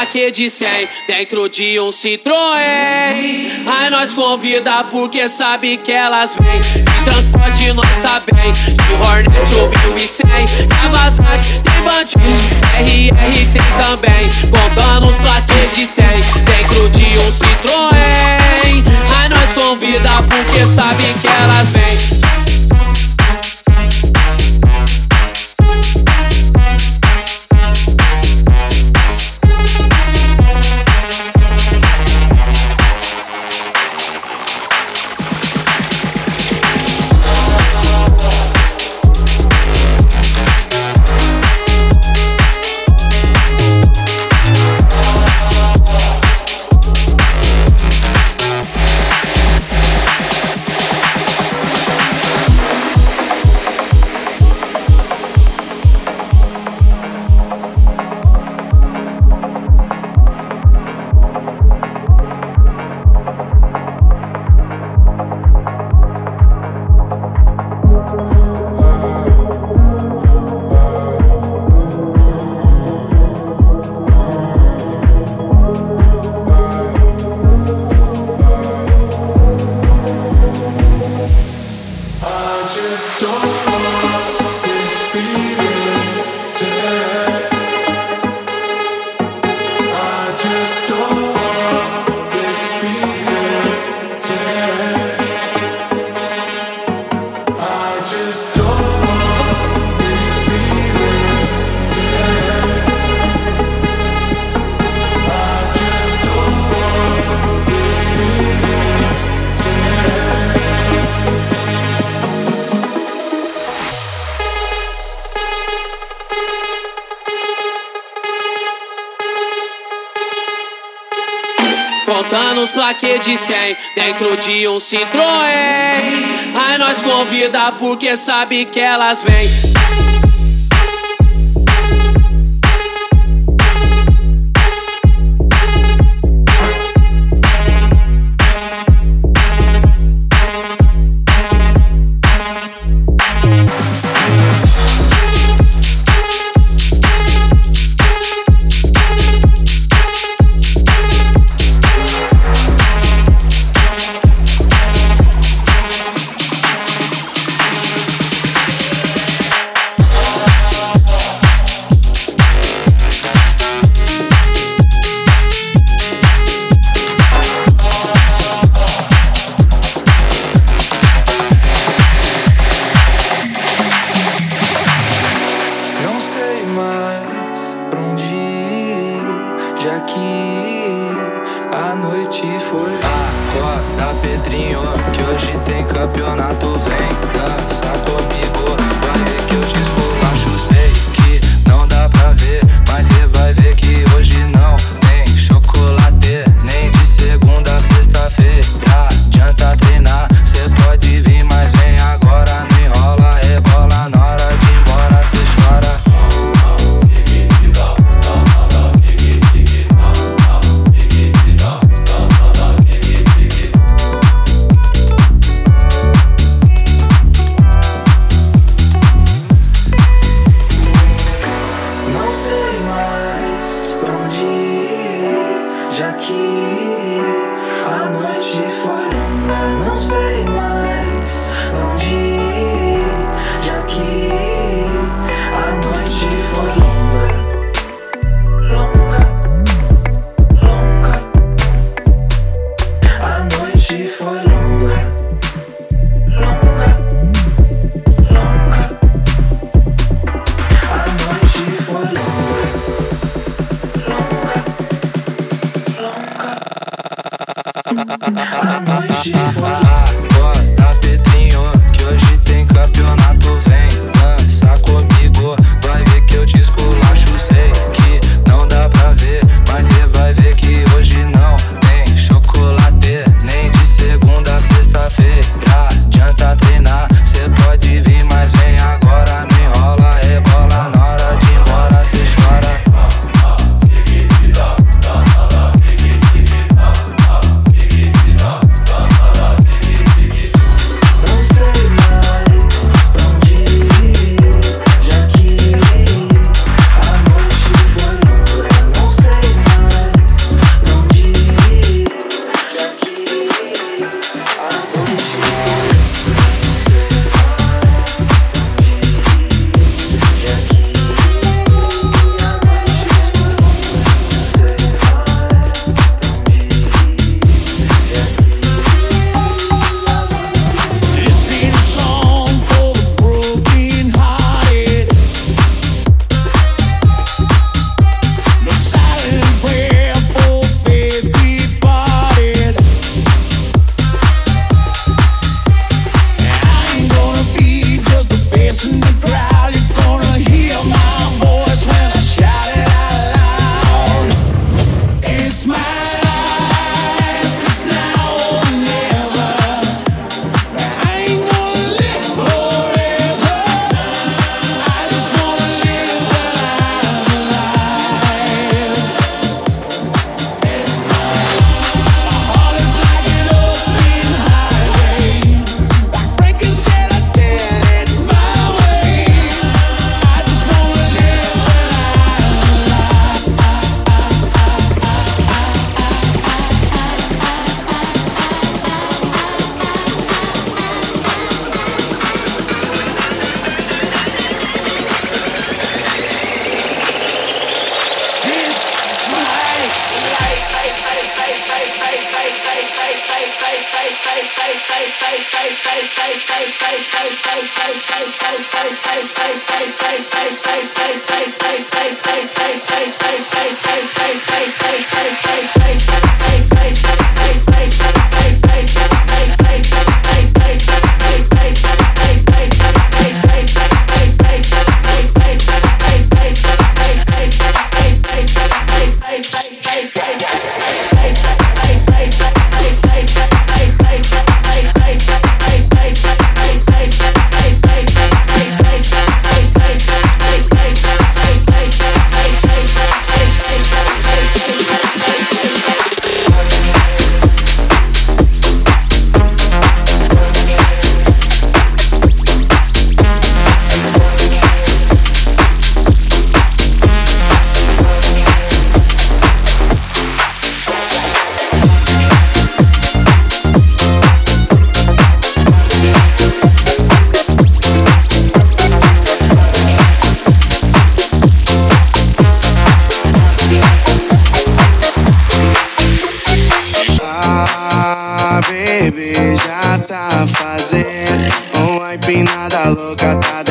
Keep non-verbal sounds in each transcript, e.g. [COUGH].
Plaquês de 100 dentro de um Citroën. Aí nós convida porque sabe que elas vêm. De transporte nós tá bem. De Hornet ou 1100. Kawasaki tem bandido. RR tem também. Contando os plaquês de 100 dentro de um Citroën. Aí nós convida porque sabe que elas vêm. De 100 dentro de um Citroën. Aí nós convida porque sabe que elas vêm.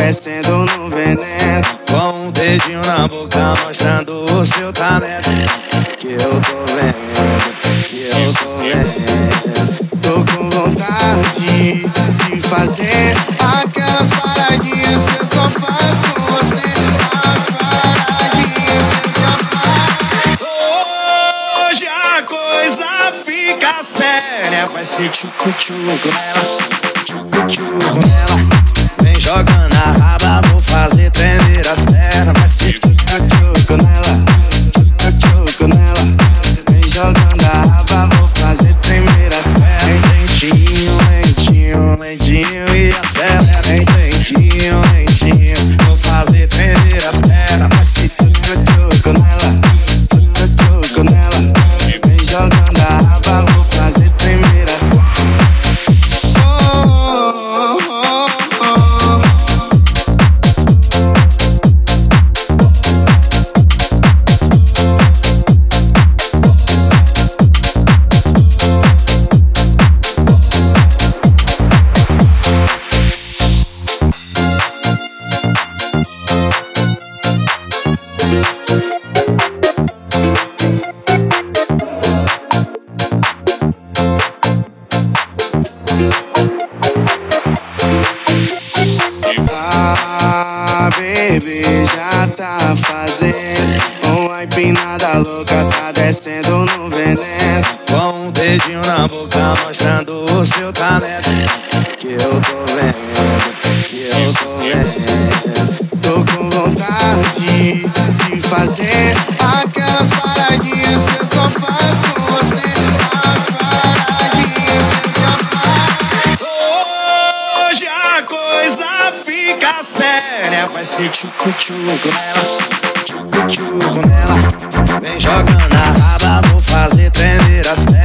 descendo no veneno. Com um dedinho na boca, mostrando o seu talento. Que eu tô vendo, que eu tô vendo. Tô com vontade de fazer aquelas paradinhas que eu só faço com você. As paradinhas que eu só faço. Hoje a coisa fica séria. Vai ser tchucu-tchucu ela, tchucu-tchucu nela. Jogando a raba, vou fazer tremer as Com um dedinho na boca mostrando o seu talento. Que eu tô vendo, que eu tô vendo. Tô com vontade de fazer Aquelas paradinhas que eu só faço coisa séria. Vai ser tchucu-tchucu nela, tchucu-tchucu nela. Vem jogando a raba, vou fazer tremer as pernas.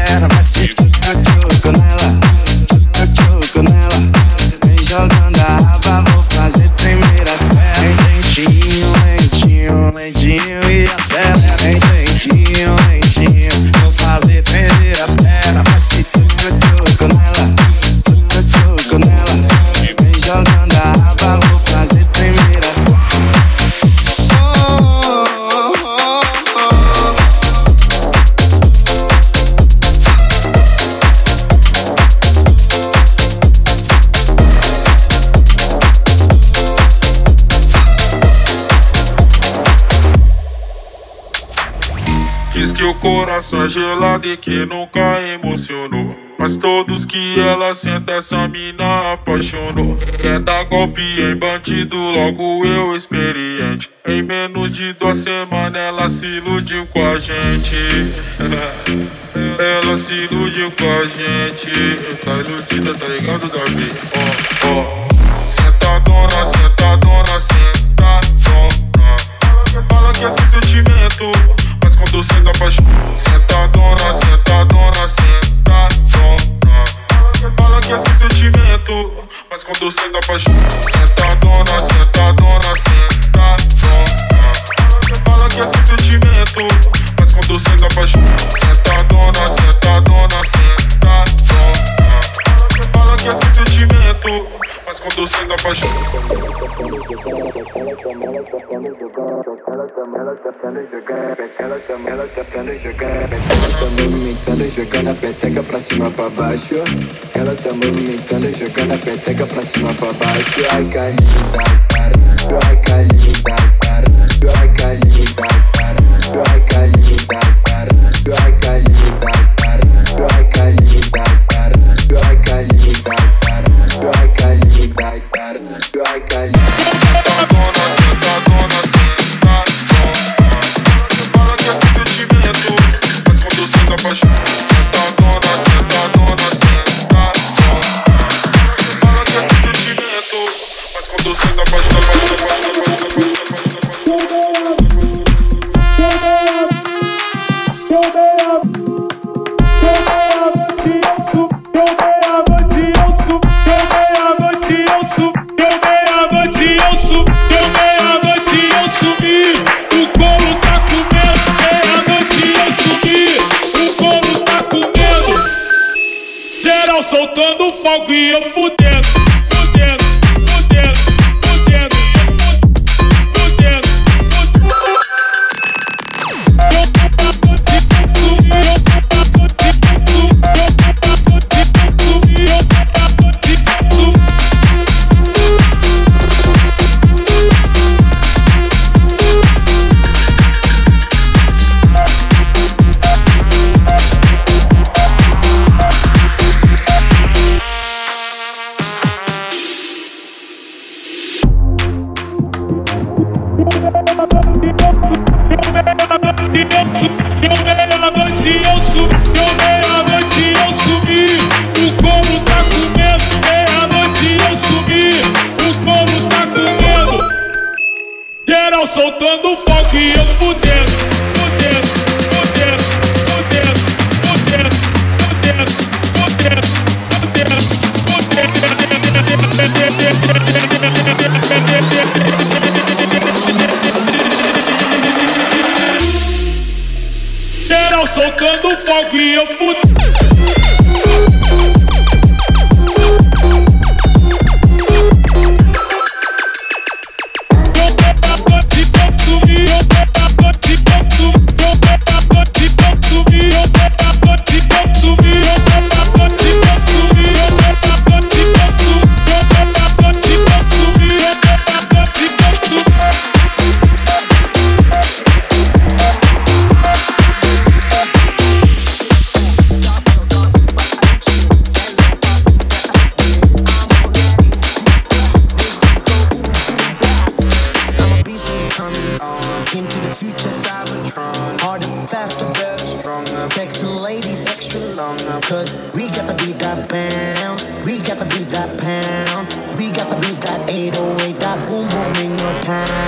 coração gelado e que nunca emocionou. Mas todos que ela senta, essa mina apaixonou. Quer dar golpe em bandido, logo eu experiente. Em menos de duas semanas ela se iludiu com a gente. [LAUGHS] Ela se iludiu com a gente. Tá iludida, tá ligado, Davi? Ó, oh, ó. senta dona, sentadona, sentadona. Fala que é seu sentimento tu senta pra Sentadona, sentadona, sentadona Fala que é sem sentimento Mas quando senta pra sentadona. ela tá movimentando, e jogando a peteca pra cima pra baixo. Ela tá movimentando, e jogando a peteca pra cima pra baixo. Ai, calinda, ai, calinda. I won't have time.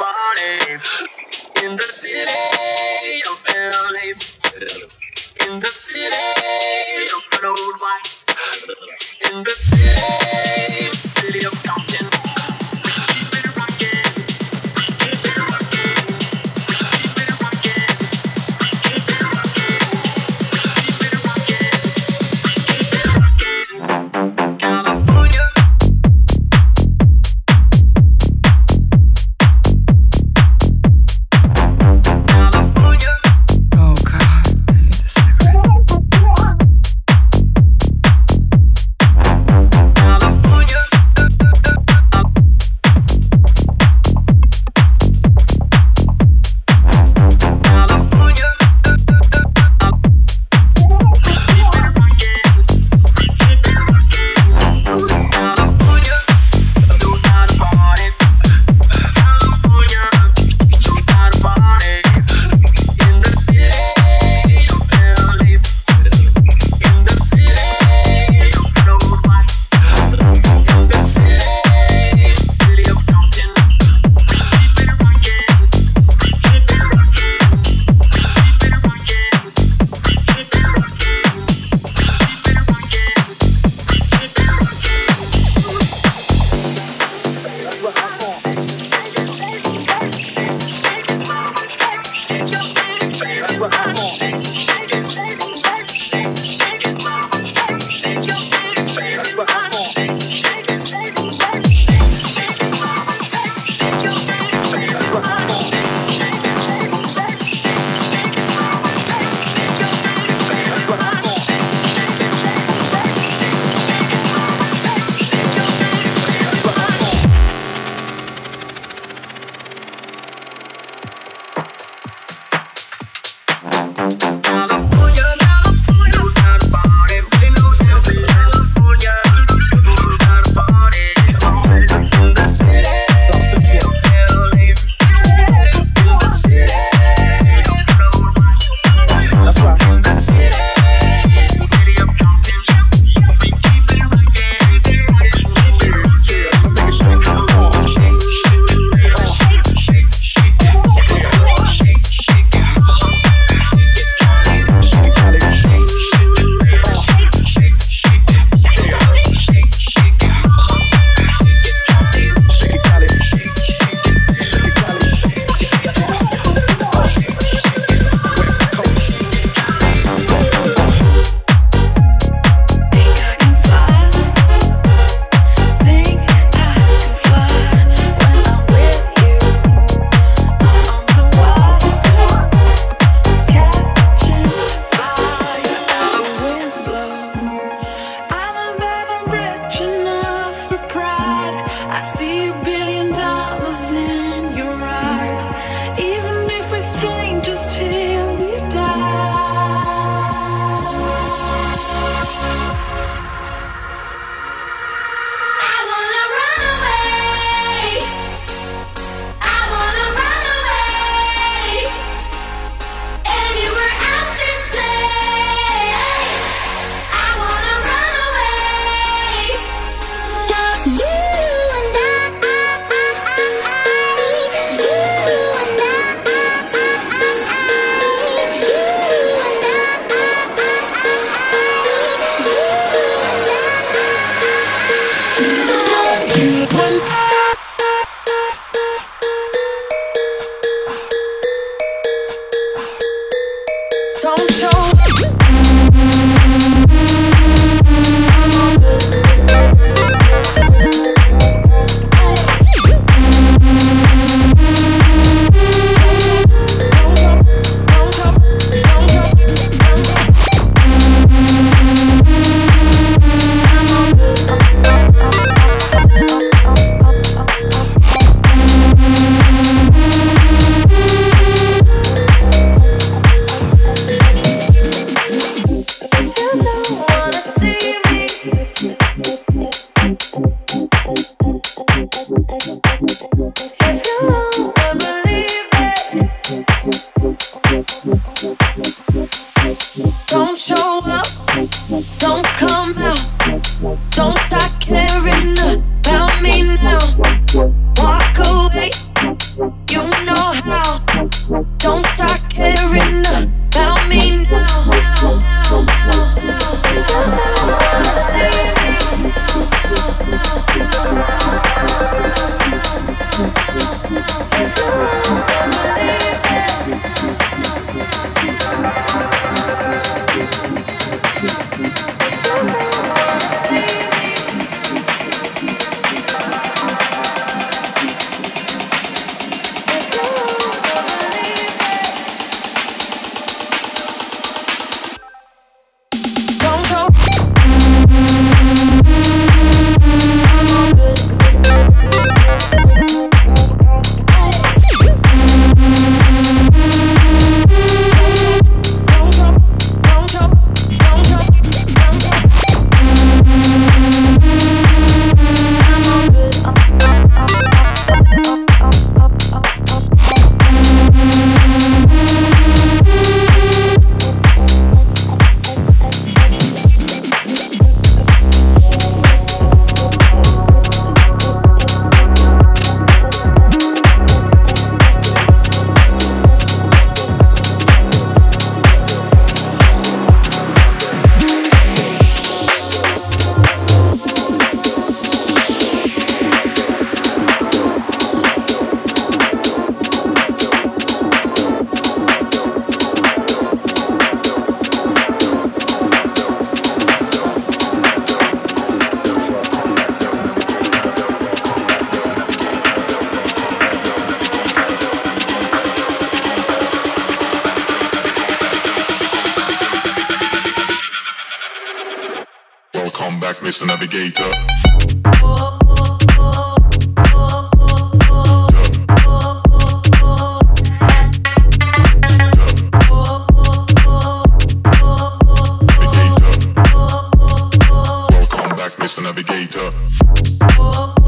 party in the city of LA. In the city of blood whites. In the city. Oh.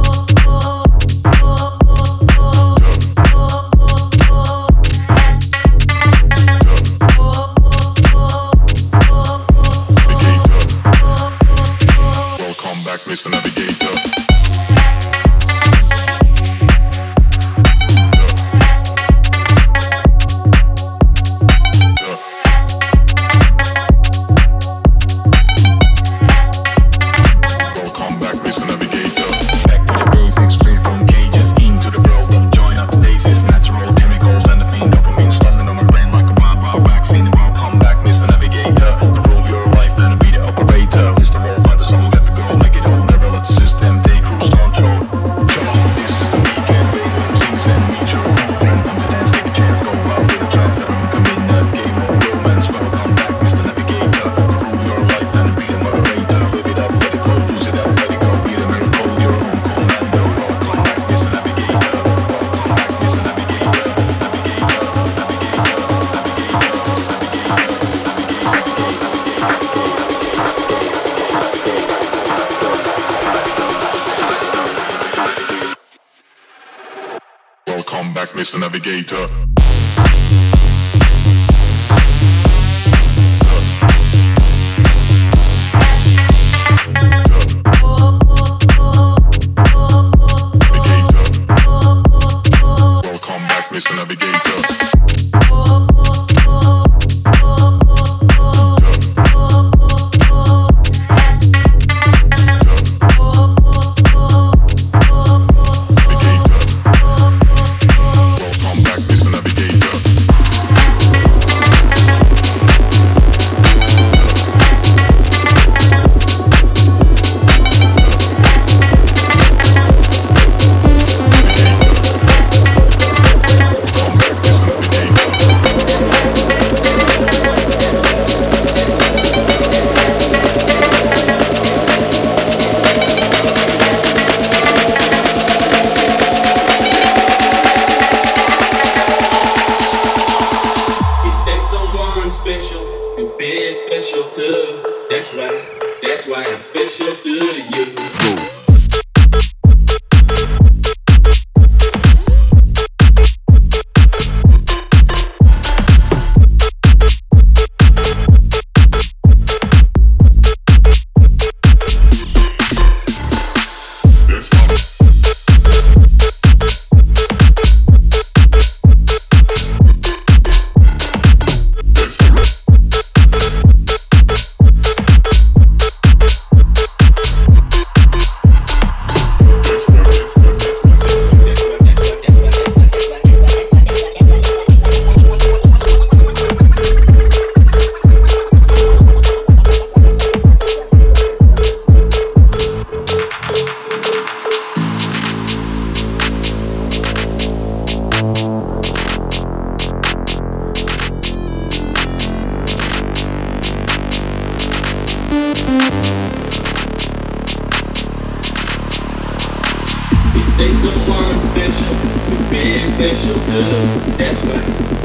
That's why,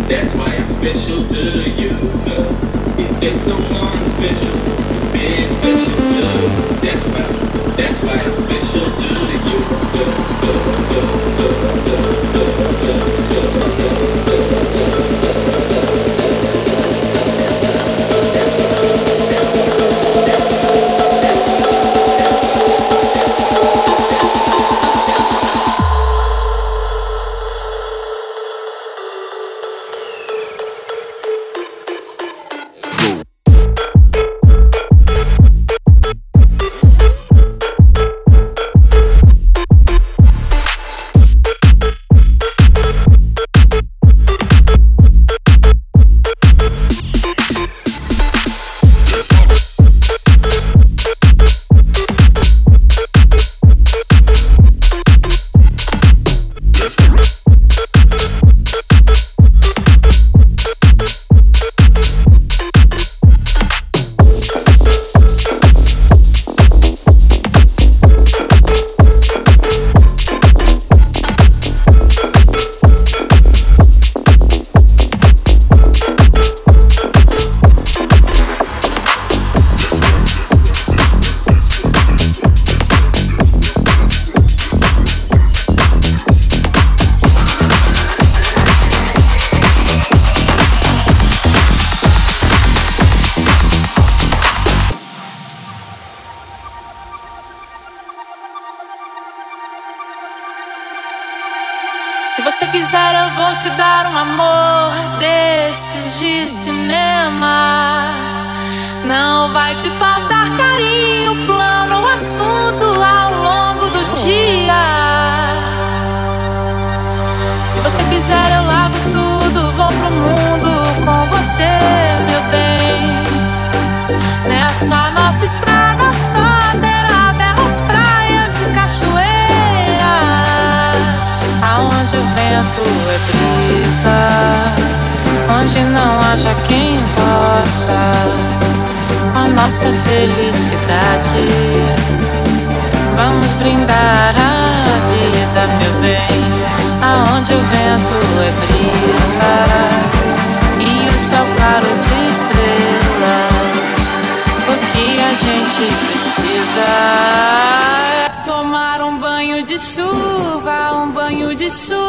that's why I'm special to you, girl. If there's someone special, be special too. That's why, that's why I'm special to you, girl, girl, girl, girl, girl. estrada só belas praias e cachoeiras. Aonde o vento é brisa Onde não haja quem possa. A nossa felicidade. Vamos brindar a vida, meu bem. Aonde o vento é brisa E o céu claro de estrelas gente precisa tomar um banho de chuva, um banho de chuva.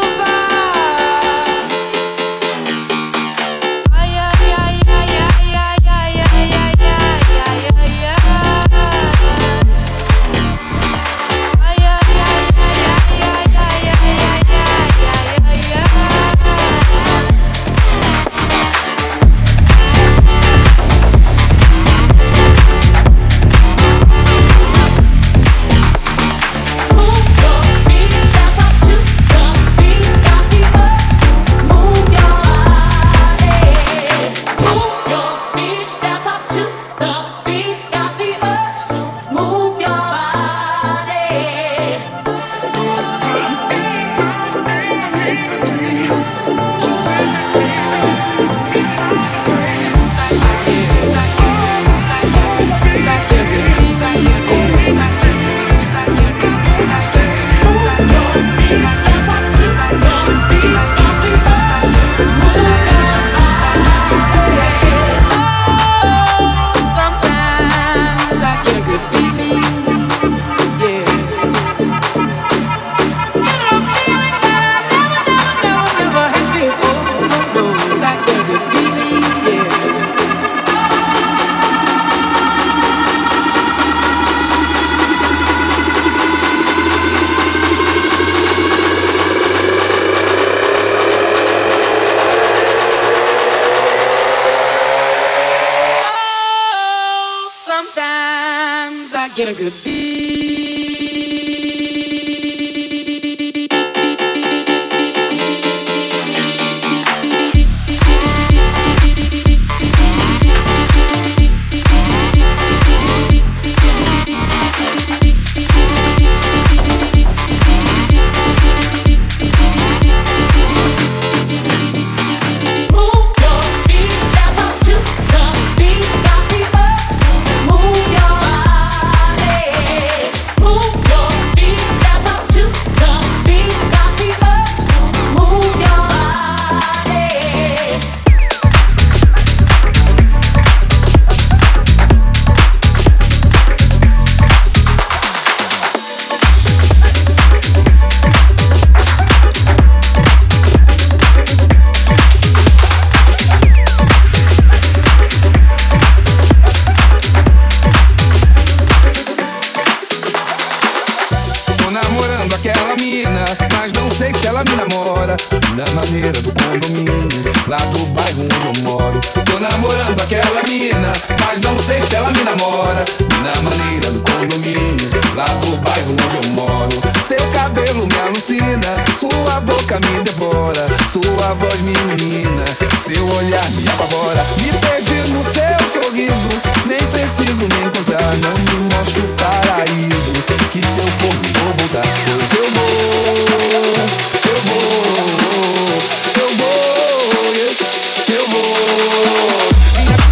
Ela me namora. Na maneira do condomínio, lá do bairro onde eu moro. Tô namorando aquela mina, mas não sei se ela me namora. Na maneira do condomínio, lá do bairro onde eu moro. Seu cabelo me alucina, sua boca me devora, sua voz me ilumina, seu olhar me apavora. Me perdi no seu sorriso, nem preciso me encontrar, não me mostra o paraíso. Que se eu for, vou voltar, pois eu vou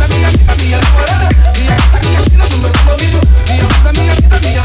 minha vida, minha namorada, minha casa, minha vida, do meu condomínio, minha casa, minha vida, minha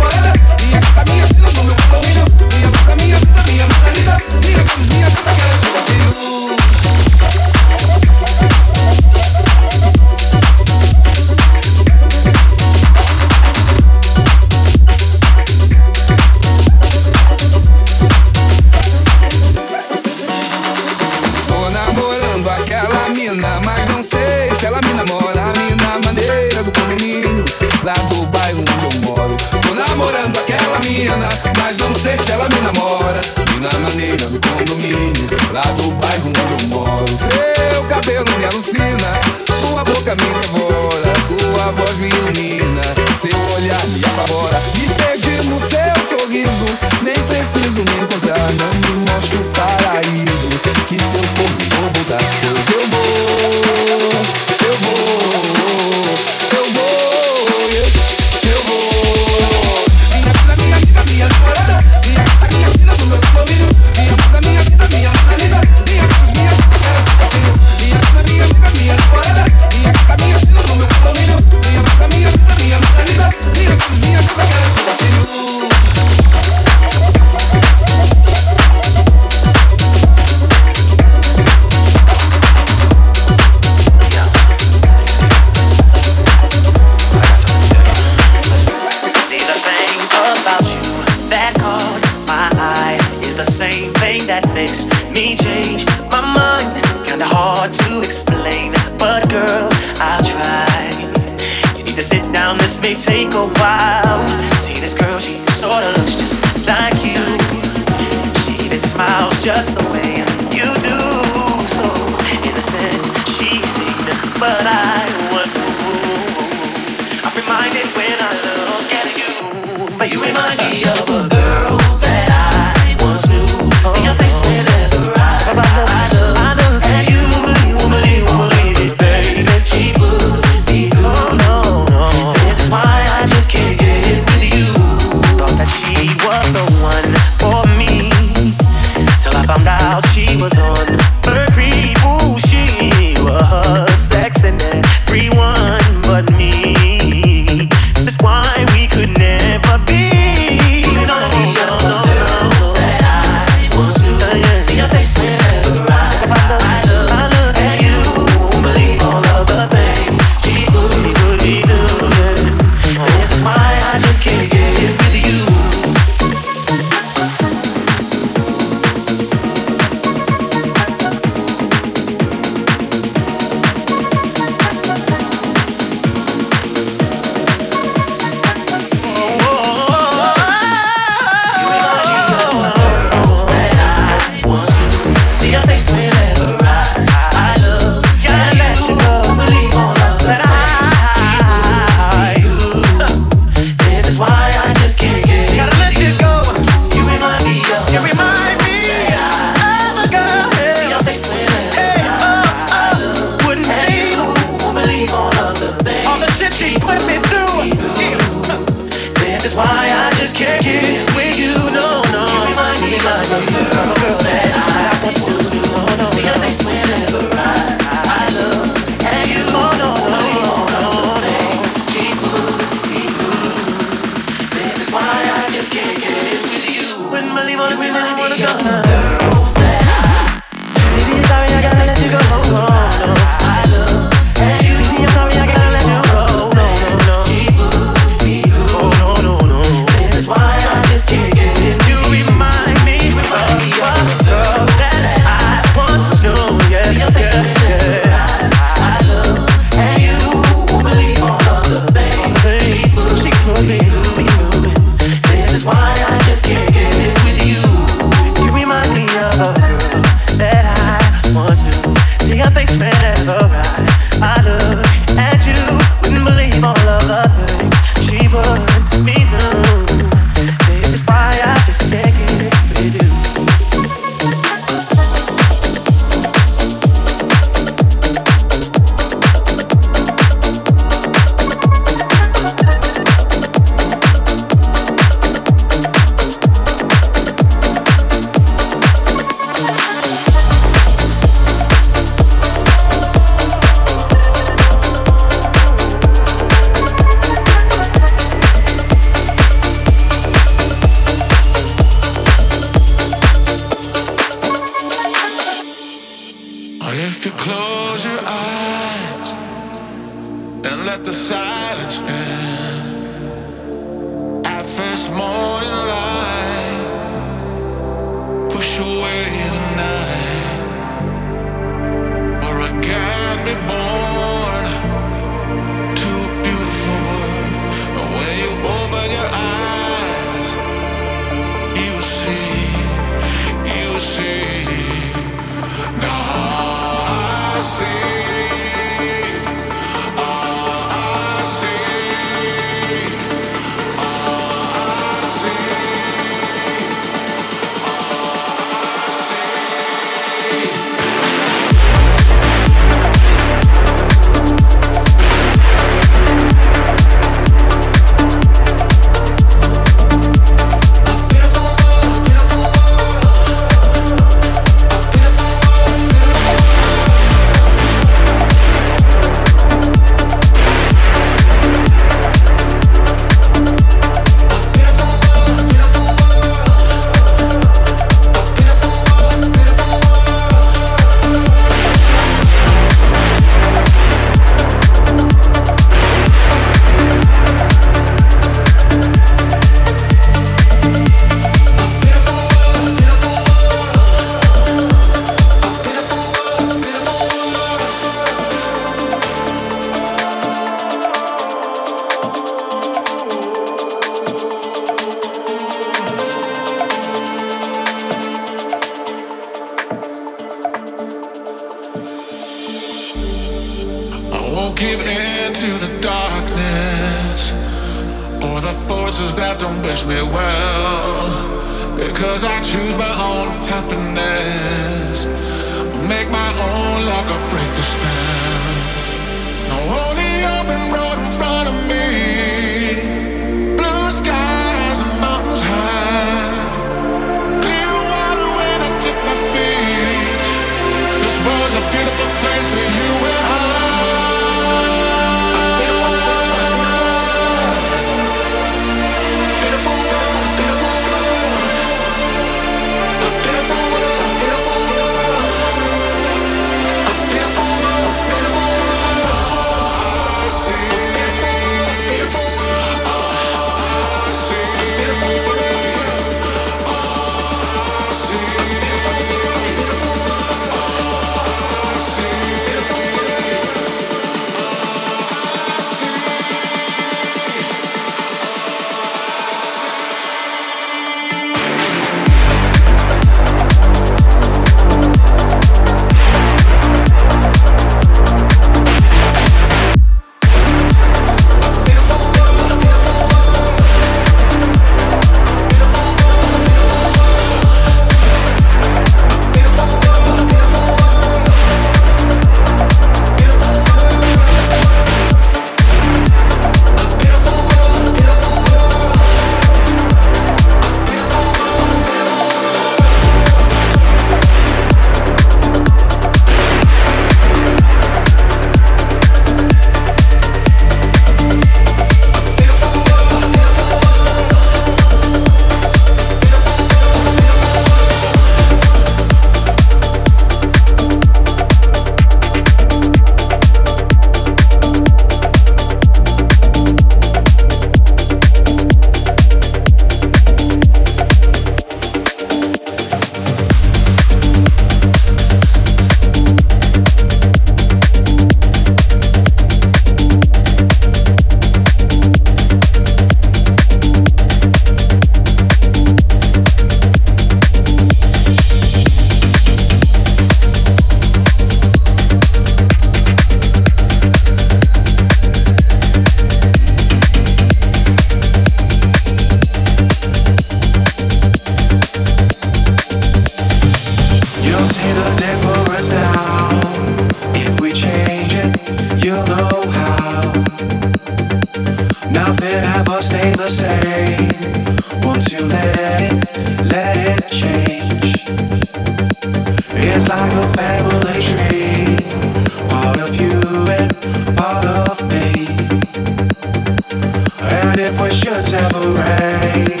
But if we should separate,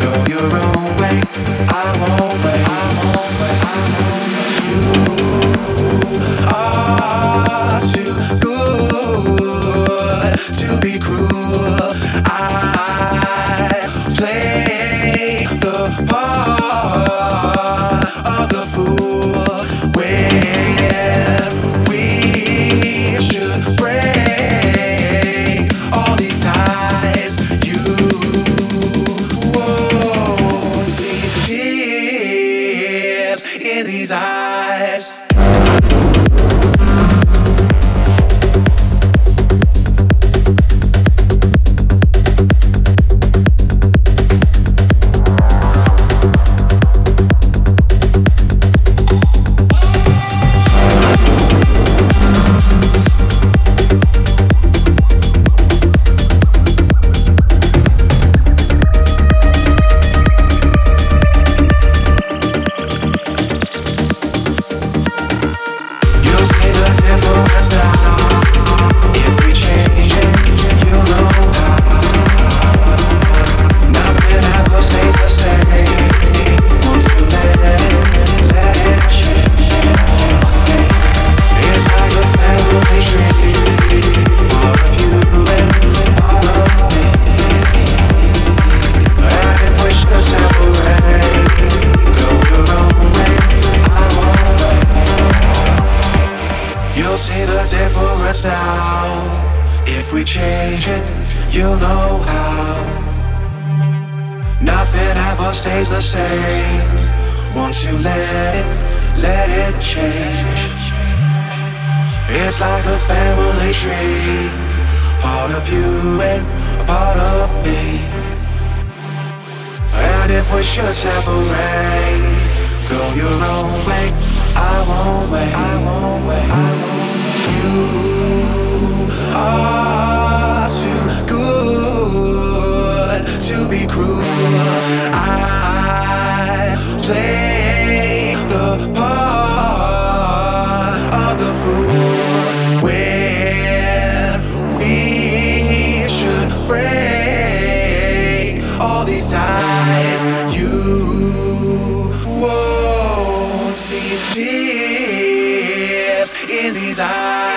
go your own way. I won't wait. I. You. never stays the same once you let it, let it change. It's like a family tree, part of you and a part of me. And if we should separate, go your own way, I won't wait, I won't wait. I won't wait. You are. be cruel. I play the part of the fool where we should break all these ties. You won't see tears in these eyes.